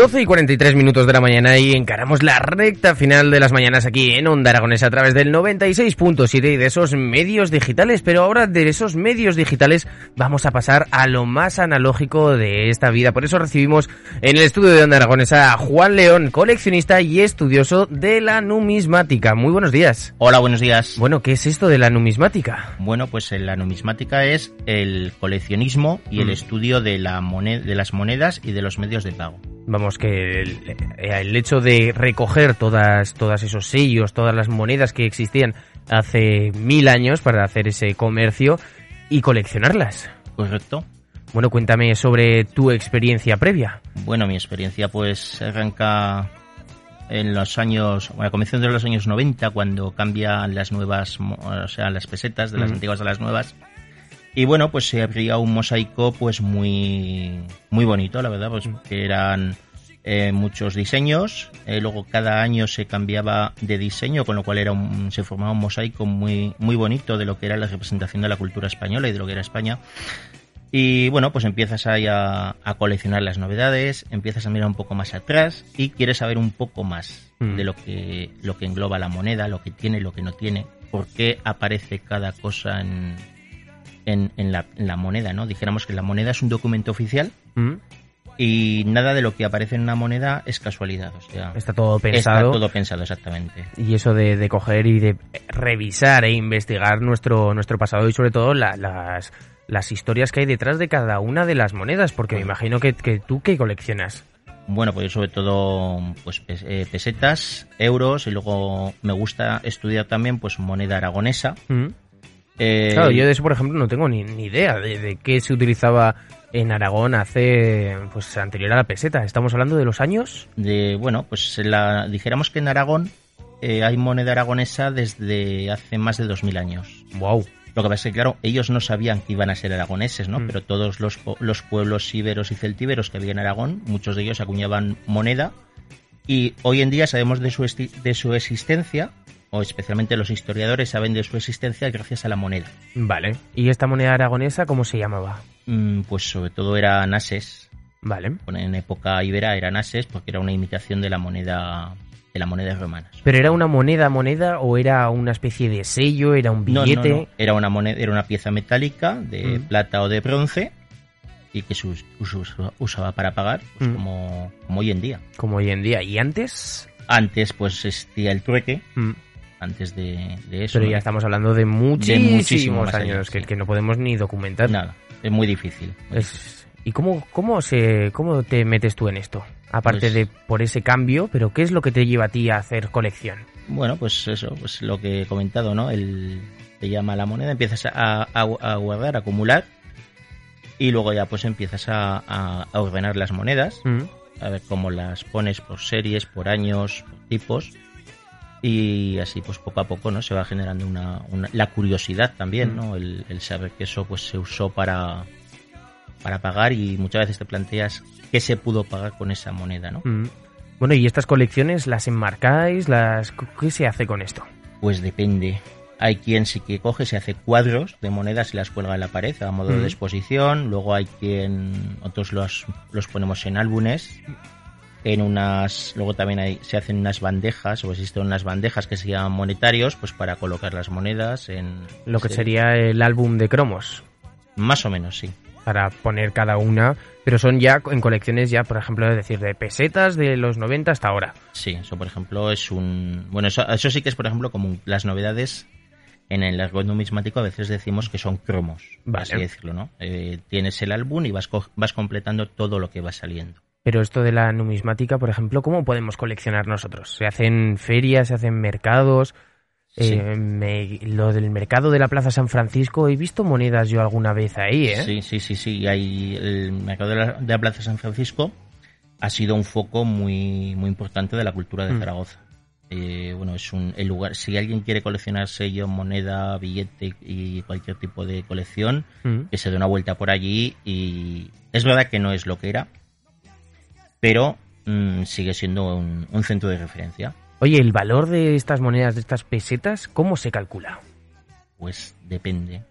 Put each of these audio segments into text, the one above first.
12 y 43 minutos de la mañana y encaramos la recta final de las mañanas aquí en Onda Aragonesa a través del 96.7 y de esos medios digitales. Pero ahora de esos medios digitales vamos a pasar a lo más analógico de esta vida. Por eso recibimos en el estudio de Onda Aragonesa a Juan León, coleccionista y estudioso de la numismática. Muy buenos días. Hola, buenos días. Bueno, ¿qué es esto de la numismática? Bueno, pues la numismática es el coleccionismo y el Mm. estudio de, la moneda, de las monedas y de los medios de pago. Vamos, que el, eh, el hecho de recoger todas, todas esos sellos, todas las monedas que existían hace mil años para hacer ese comercio y coleccionarlas. ¿Correcto? Bueno, cuéntame sobre tu experiencia previa. Bueno, mi experiencia pues arranca en los años, bueno, a comienzos de los años 90, cuando cambian las nuevas, o sea, las pesetas de las Mm. antiguas a las nuevas. Y bueno, pues se abría un mosaico pues muy, muy bonito, la verdad, pues que eran eh, muchos diseños. eh, luego cada año se cambiaba de diseño, con lo cual era un- se formaba un mosaico muy, muy bonito de lo que era la representación de la cultura española y de lo que era España. Y bueno, pues empiezas ahí a, a coleccionar las novedades, empiezas a mirar un poco más atrás y quieres saber un poco más Mm. de lo que, lo que engloba la moneda, lo que tiene, lo que no tiene, por qué aparece cada cosa en, en, en la, en la moneda, ¿no? Dijéramos que la moneda es un documento oficial ¿Mm? y nada de lo que aparece en una moneda es casualidad. O sea, Está todo está pensado. todo pensado exactamente. Y eso de, de coger y de revisar e investigar nuestro, nuestro pasado y sobre todo la- las, las historias que hay detrás de cada una de las monedas, porque me imagino que, que tú que coleccionas. Bueno, pues sobre todo pues eh, pesetas, euros y luego me gusta estudiar también pues moneda aragonesa. ¿Mm? Eh, Claro, yo de eso, por ejemplo, no tengo ni, ni idea de, de qué se utilizaba en Aragón hace, pues, anterior a la peseta. Estamos hablando de los años. de bueno, pues la, dijéramos que en Aragón eh, hay moneda aragonesa desde hace más de 2000 años. Wow. Lo que pasa es que, claro, ellos no sabían que iban a ser aragoneses, ¿no? Mm. Pero todos los, los pueblos íberos y celtíberos que había en Aragón, muchos de ellos acuñaban moneda y hoy en día sabemos de su, de su existencia, o especialmente los historiadores saben de su existencia gracias a la moneda. Vale. ¿Y esta moneda aragonesa cómo se llamaba? Mm, Pues sobre todo era nases, Vale. en época ibera era nases porque era una imitación de la moneda de la moneda romana. ¿Pero era una moneda, moneda o era una especie de sello, era un No, no, billete? no. Era una moneda, era una pieza metálica de Mm. plata o de bronce y que se us- us- us- usaba para pagar, pues Mm. como, como hoy en día. Como hoy en día. ¿Y antes? Antes, pues existía el trueque, Mm. Antes de, de eso. Pero ¿no? ya estamos hablando de muchísimos, muchísimo más años años, que, sí. que no podemos ni documentar. Nada, es muy difícil. Es- ¿Y cómo, cómo, se, cómo te metes tú en esto? Aparte Pues- de por ese cambio, pero ¿qué es lo que te lleva a ti a hacer colección? Bueno, pues eso, pues lo que he comentado, ¿no? El, te llama la moneda, empiezas a, a- a guardar, a acumular y luego ya pues empiezas a, a- a ordenar las monedas, Mm. a ver cómo las pones por series, por años, por tipos y así pues poco a poco, ¿no? Se va generando una, una- la curiosidad también, ¿no? El, el saber que eso pues se usó para para pagar y muchas veces te planteas qué se pudo pagar con esa moneda, ¿no? Mm. Bueno, ¿y estas colecciones las enmarcáis? las ¿Qué se hace con esto? Pues depende. hay quien sí que coge, se hace cuadros de monedas y las cuelga en la pared a modo de exposición. Luego hay quien, otros los, los ponemos en álbumes, en unas, luego también hay, se hacen unas bandejas o existen unas bandejas que se llaman monetarios, pues para colocar las monedas en lo que sería el álbum de cromos. Más o menos, sí. Para poner cada una, pero son ya en colecciones ya, por ejemplo, es decir, de pesetas de los 90 hasta ahora. Sí, eso por ejemplo es un, bueno, eso, eso sí que es por ejemplo como las novedades en el argot numismático a veces decimos que son cromos, Vale. así decirlo, ¿no? Eh, tienes el álbum y vas, vas completando todo lo que va saliendo. Pero esto de la numismática, por ejemplo, ¿cómo podemos coleccionar nosotros? ¿Se hacen ferias, se hacen mercados? Sí. Eh, me- lo del mercado de la Plaza San Francisco, he visto monedas yo alguna vez ahí, ¿eh? Sí, sí, sí, sí. Hay el mercado de la, de la Plaza San Francisco ha sido un foco muy, muy importante de la cultura de Mm. Zaragoza. Eh, bueno, es un el lugar. Si alguien quiere coleccionar sello, moneda, billete y cualquier tipo de colección, Mm. que se dé una vuelta por allí. Y es verdad que no es lo que era, pero mm, sigue siendo un, un centro de referencia. Oye, ¿el valor de estas monedas, de estas pesetas, cómo se calcula? Pues depende.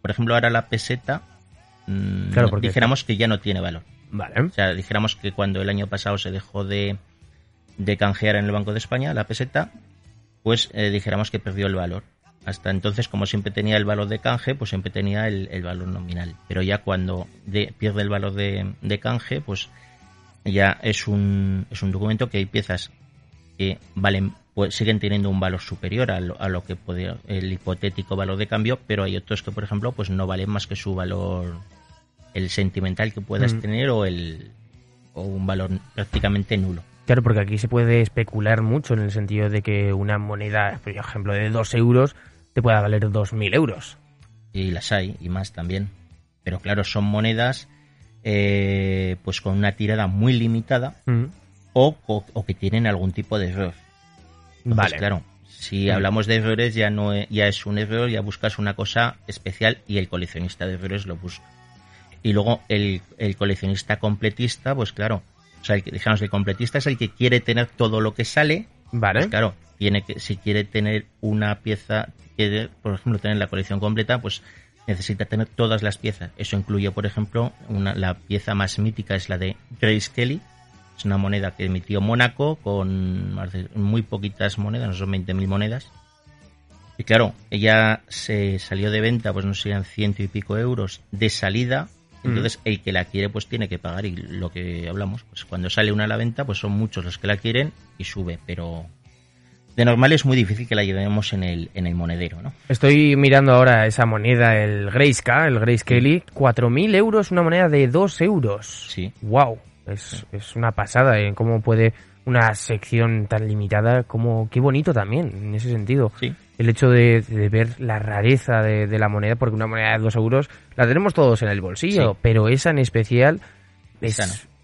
Por ejemplo, ahora la peseta, mm, Claro, porque- dijéramos que ya no tiene valor. Vale. O sea, dijéramos que cuando el año pasado se dejó de, de canjear en el Banco de España la peseta, pues eh, dijéramos que perdió el valor. Hasta entonces, como siempre tenía el valor de canje, pues siempre tenía el, el valor nominal. Pero ya cuando de- pierde el valor de, de canje, pues ya es un, es un documento que hay piezas que valen pues siguen teniendo un valor superior a lo, a lo que podría el hipotético valor de cambio, pero hay otros que, por ejemplo, pues no valen más que su valor el sentimental que puedas Mm. tener o el o un valor prácticamente nulo. Claro, porque aquí se puede especular mucho en el sentido de que una moneda, por ejemplo, de 2 euros, te pueda valer 2.000 euros. Y las hay, y más también. Pero claro, son monedas eh, pues con una tirada muy limitada Mm. o, o, o que tienen algún tipo de error. Entonces, Vale. claro, si Mm. hablamos de errores ya no e- ya es un error, ya buscas una cosa especial y el coleccionista de errores lo busca. Y luego el, el coleccionista completista, pues claro, o sea, el que, digamos el completista es el que quiere tener todo lo que sale Vale. Pues claro, tiene que, si quiere tener una pieza, quiere, por ejemplo, tener la colección completa, pues necesita tener todas las piezas. Eso incluye, por ejemplo, una, la pieza más mítica es la de Grace Kelly. Es una moneda que emitió Mónaco con muy poquitas monedas, no son 20.000 monedas. Y claro, ella se salió de venta, pues no sé, eran ciento y pico euros de salida. Entonces, el que la quiere, pues tiene que pagar. Y lo que hablamos, pues cuando sale una a la venta, pues son muchos los que la quieren y sube. Pero de normal es muy difícil que la llevemos en el, en el monedero, ¿no? Estoy mirando ahora esa moneda, el Grayscale, el Grace Kelly. 4.000 euros, una moneda de 2 euros. Sí. Wow, es, es una pasada, ¿eh? Cómo puede una sección tan limitada, como qué bonito también, en ese sentido. Sí. El hecho de, de ver la rareza de, de la moneda, porque una moneda de 2 euros la tenemos todos en el bolsillo, Sí. pero esa en especial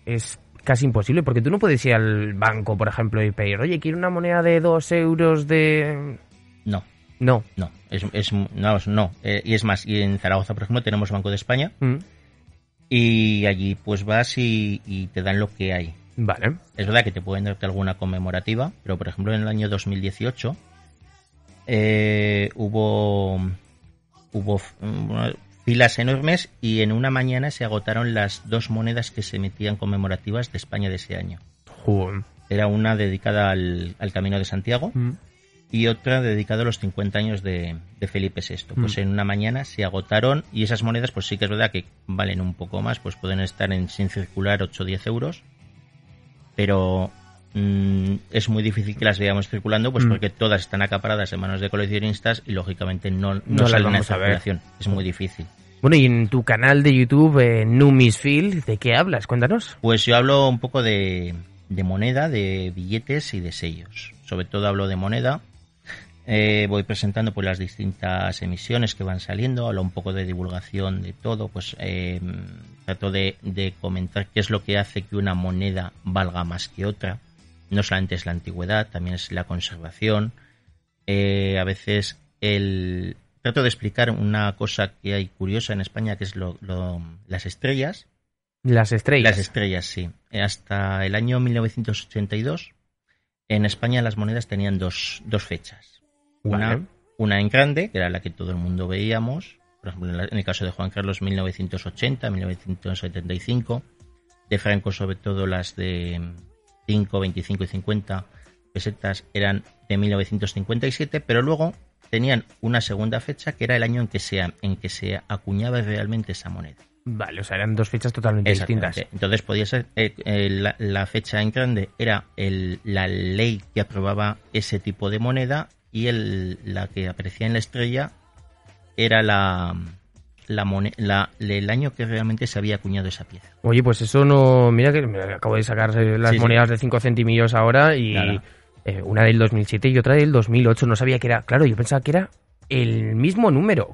es casi imposible, porque tú no puedes ir al banco, por ejemplo, y pedir, oye, quiero una moneda de 2 euros de... No, No. no, es, es- no, no. Eh, y es más, y en Zaragoza, por ejemplo, tenemos Banco de España Mm, y allí pues vas y, y te dan lo que hay. Vale. Es verdad que te pueden darte alguna conmemorativa, pero por ejemplo en el año 2018 eh, hubo hubo mm, filas enormes y en una mañana se agotaron las dos monedas que se emitían conmemorativas de España de ese año. Joder. Era una dedicada al, al Camino de Santiago Mm. y otra dedicada a los 50 años de, de Felipe VI. Pues Mm. en una mañana se agotaron y esas monedas pues sí que es verdad que valen un poco más, pues pueden estar en sin circular 8 o 10 euros, pero mm, es muy difícil que las veamos circulando pues Mm. porque todas están acaparadas en manos de coleccionistas y lógicamente no, no, No salen en circulación. Es muy difícil. Bueno, y en tu canal de YouTube, eh, Numisfield, ¿de qué hablas? Cuéntanos. Pues yo hablo un poco de, de moneda, de billetes y de sellos. Sobre todo hablo de moneda. Eh, voy presentando pues las distintas emisiones que van saliendo, hablo un poco de divulgación de todo, pues eh, trato de, de comentar qué es lo que hace que una moneda valga más que otra. No solamente es la antigüedad, también es la conservación. Eh, a veces el trato de explicar una cosa que hay curiosa en España, que es lo- lo- las estrellas. Las estrellas. Las estrellas, sí. Hasta el año 1982, en España las monedas tenían dos, dos fechas. Una Vale. una en grande, que era la que todo el mundo veíamos, por ejemplo, en el caso de Juan Carlos 1980, 1975, de Franco sobre todo las de 5, 25 y 50 pesetas eran de 1957, pero luego tenían una segunda fecha que era el año en que se, en que se acuñaba realmente esa moneda. Vale, o sea, eran dos fechas totalmente distintas. Entonces podía ser eh, eh, la, la fecha en grande era el, la ley que aprobaba ese tipo de moneda y el, la que aparecía en la estrella era la, la, mone- la- el año que realmente se había acuñado esa pieza. Oye, pues eso no. Mira que me acabo de sacar eh, las Sí, sí. monedas de 5 centimillos ahora y eh, una del 2007 y otra del 2008. No sabía que era. Claro, yo pensaba que era el mismo número.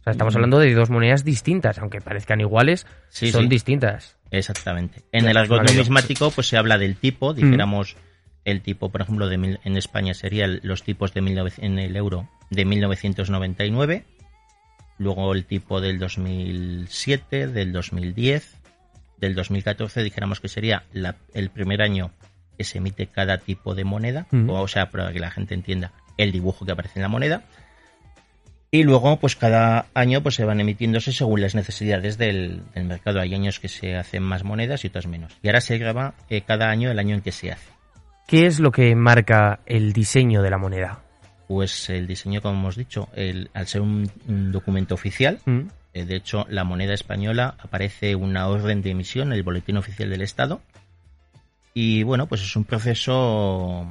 O sea, estamos Mm. hablando de dos monedas distintas, aunque parezcan iguales, Sí, son distintas. Exactamente. En el argot numismático pues se habla del tipo, dijéramos el tipo, por ejemplo, de mil- en España serían los tipos de 19 en el euro de 1999, luego el tipo del 2007, del 2010, del 2014, dijéramos que sería la- el primer año que se emite cada tipo de moneda, o sea, para que la gente entienda el dibujo que aparece en la moneda. Y luego, pues cada año pues se van emitiéndose según las necesidades del, del mercado. Hay años que se hacen más monedas y otros menos. Y ahora se graba eh, cada año el año en que se hace. ¿Qué es lo que marca el diseño de la moneda? Pues el diseño, como hemos dicho, el- al ser un, un documento oficial, ¿Mm? eh, de hecho, la moneda española aparece una orden de emisión en el Boletín Oficial del Estado. Y bueno, pues es un proceso.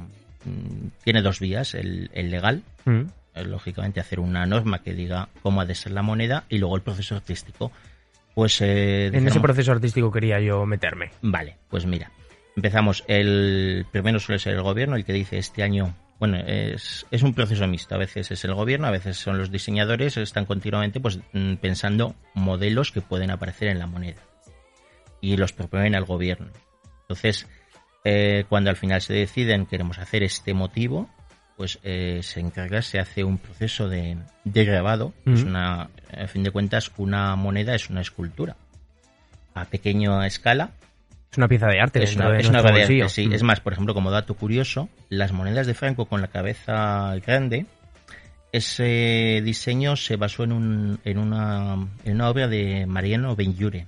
mm, Tiene dos vías: el, el legal, ¿Mm? eh, lógicamente hacer una norma que diga cómo ha de ser la moneda, y luego el proceso artístico. Pues eh, En ese proceso artístico quería yo meterme. Vale, pues mira, empezamos. El primero suele ser el gobierno, el que dice este año. Bueno, es, es un proceso mixto. A veces es el gobierno, a veces son los diseñadores, están continuamente pues mm, pensando modelos que pueden aparecer en la moneda. Y los proponen al gobierno. Entonces, eh, cuando al final se deciden queremos hacer este motivo, pues eh, se encarga, se hace un proceso de, de grabado. Es una, a fin de cuentas, una moneda es una escultura. A pequeña escala, Es una pieza de arte. es una, de es una obra de arte, sí. Mm. Es más, por ejemplo, como dato curioso, las monedas de Franco con la cabeza grande, ese diseño se basó en, un, en, una, en una obra de Mariano Benlliure.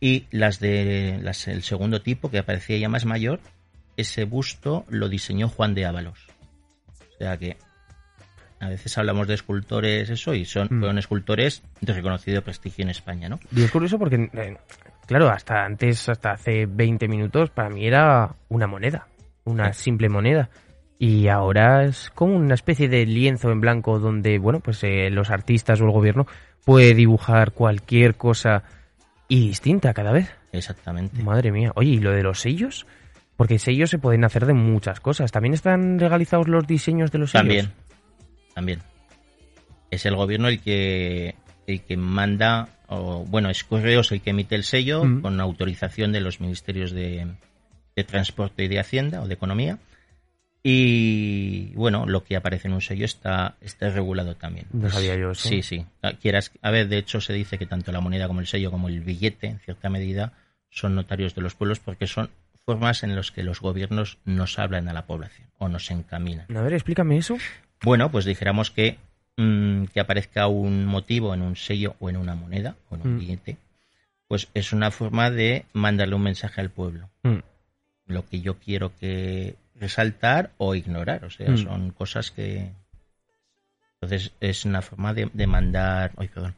Y las de las, el segundo tipo, que aparecía ya más mayor, ese busto lo diseñó Juan de Ábalos. O sea que a veces hablamos de escultores, eso, y son, Mm. fueron escultores de reconocido prestigio en España, ¿no? Y es curioso porque, eh, claro, hasta antes, hasta hace 20 minutos, para mí era una moneda, una simple moneda. Y ahora es como una especie de lienzo en blanco donde, bueno, pues eh, los artistas o el gobierno puede dibujar cualquier cosa y distinta cada vez. Exactamente. Madre mía. Oye, ¿y lo de los sellos? Porque sellos se pueden hacer de muchas cosas. ¿También están legalizados los diseños de los sellos? También, también. Es el gobierno el que el que manda, o bueno, es Correos el que emite el sello Mm. con autorización de los ministerios de, de Transporte y de Hacienda o de Economía. Y bueno, lo que aparece en un sello está, está regulado también. No sabía yo eso. Sí, sí. Ah, Quieras, a ver, de hecho se dice que tanto la moneda como el sello como el billete, en cierta medida, son notarios de los pueblos porque son formas en las que los gobiernos nos hablan a la población o nos encaminan. A ver, explícame eso. Bueno, pues dijéramos que, mm, que aparezca un motivo en un sello o en una moneda o en un Mm. billete, pues es una forma de mandarle un mensaje al pueblo. Mm. Lo que yo quiero que resaltar o ignorar, o sea, Mm. son cosas que... Entonces es una forma de, de mandar, ay, perdón,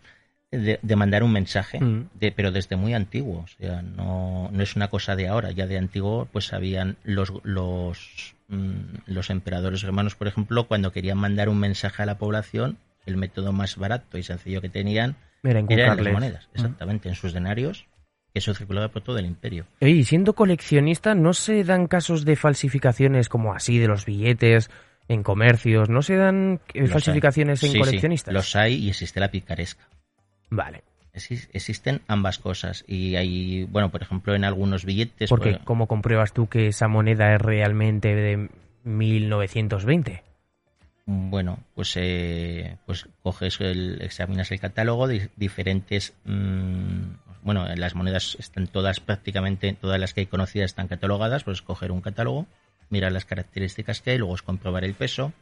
de, de mandar un mensaje, Mm. de, pero desde muy antiguo, o sea, no, no es una cosa de ahora, ya de antiguo pues sabían los, los, mm, los emperadores romanos, por ejemplo, cuando querían mandar un mensaje a la población, el método más barato y sencillo que tenían Era era en las monedas, Mm. exactamente, en sus denarios, eso circulaba por todo el imperio. Y siendo coleccionista, ¿no se dan casos de falsificaciones como así de los billetes en comercios? ¿No se dan eh, Los falsificaciones hay. en Sí, sí, coleccionistas? los hay y existe la picaresca. Vale, Exis- Existen ambas cosas y hay, bueno, por ejemplo, en algunos billetes... porque pues, ¿cómo compruebas tú que esa moneda es realmente de 1920? Bueno, pues, eh, pues coges el, examinas el catálogo de diferentes, mm, bueno, las monedas están todas prácticamente, todas las que hay conocidas están catalogadas, pues coger un catálogo, mirar las características que hay, luego es comprobar el peso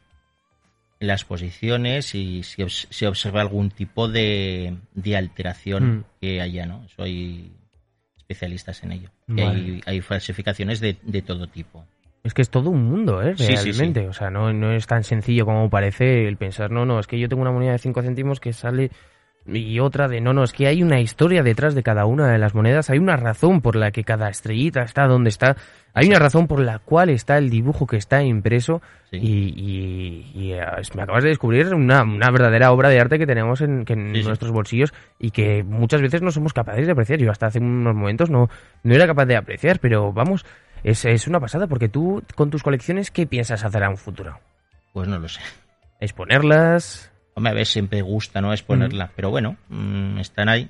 las posiciones y si se observa algún tipo de, de alteración Mm. que haya, ¿no? Soy especialistas en ello. Vale. hay, hay falsificaciones de, de todo tipo. Es que es todo un mundo, ¿eh? Sí, sí, Realmente. sí. O sea, no, no es tan sencillo como parece el pensar, no, no, es que yo tengo una moneda de 5 céntimos que sale y otra de, no, no, es que hay una historia detrás de cada una de las monedas, hay una razón por la que cada estrellita está donde está, hay una razón por la cual está el dibujo que está impreso Sí. y, y- y, eh, me acabas de descubrir una, una verdadera obra de arte que tenemos en, que en Sí, sí. nuestros bolsillos y que muchas veces no somos capaces de apreciar. Yo hasta hace unos momentos no, no era capaz de apreciar, pero vamos, es, es una pasada porque tú con tus colecciones, ¿qué piensas hacer a un futuro? Pues no lo sé. ¿Exponerlas? Hombre, a ver, siempre gusta, ¿no? Exponerla. Pero bueno, mm, están ahí.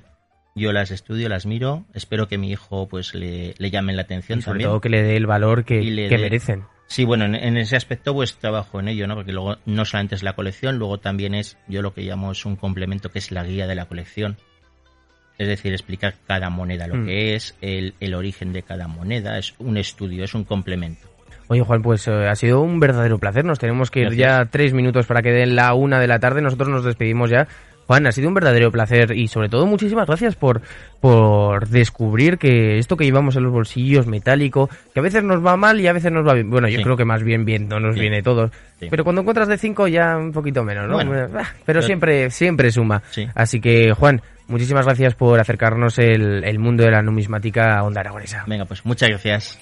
Yo las estudio, las miro. Espero que mi hijo, pues, le, le llamen la atención Y sobre también. todo que le dé el valor que, le que merecen. Sí, bueno, en, en ese aspecto pues trabajo en ello, ¿no? Porque luego no solamente es la colección, luego también es yo lo que llamo es un complemento que es la guía de la colección. Es decir, explicar cada moneda lo Mm. que es, el, el origen de cada moneda, es un estudio, es un complemento. Oye, Juan, pues eh, ha sido un verdadero placer. Nos tenemos que ir Gracias. ya tres minutos para que den la una de la tarde. Nosotros nos despedimos ya. Juan, ha sido un verdadero placer y sobre todo muchísimas gracias por, por descubrir que esto que llevamos en los bolsillos metálico, que a veces nos va mal y a veces nos va bien. Bueno, yo Sí. creo que más bien bien no nos Sí. viene todos. Sí. Pero cuando encuentras de cinco ya un poquito menos, ¿no? Bueno. Ah, pero Pero- siempre, siempre suma. Sí. Así que, Juan, muchísimas gracias por acercarnos el, el mundo de la numismática a Onda Aragonesa. Venga, pues muchas gracias.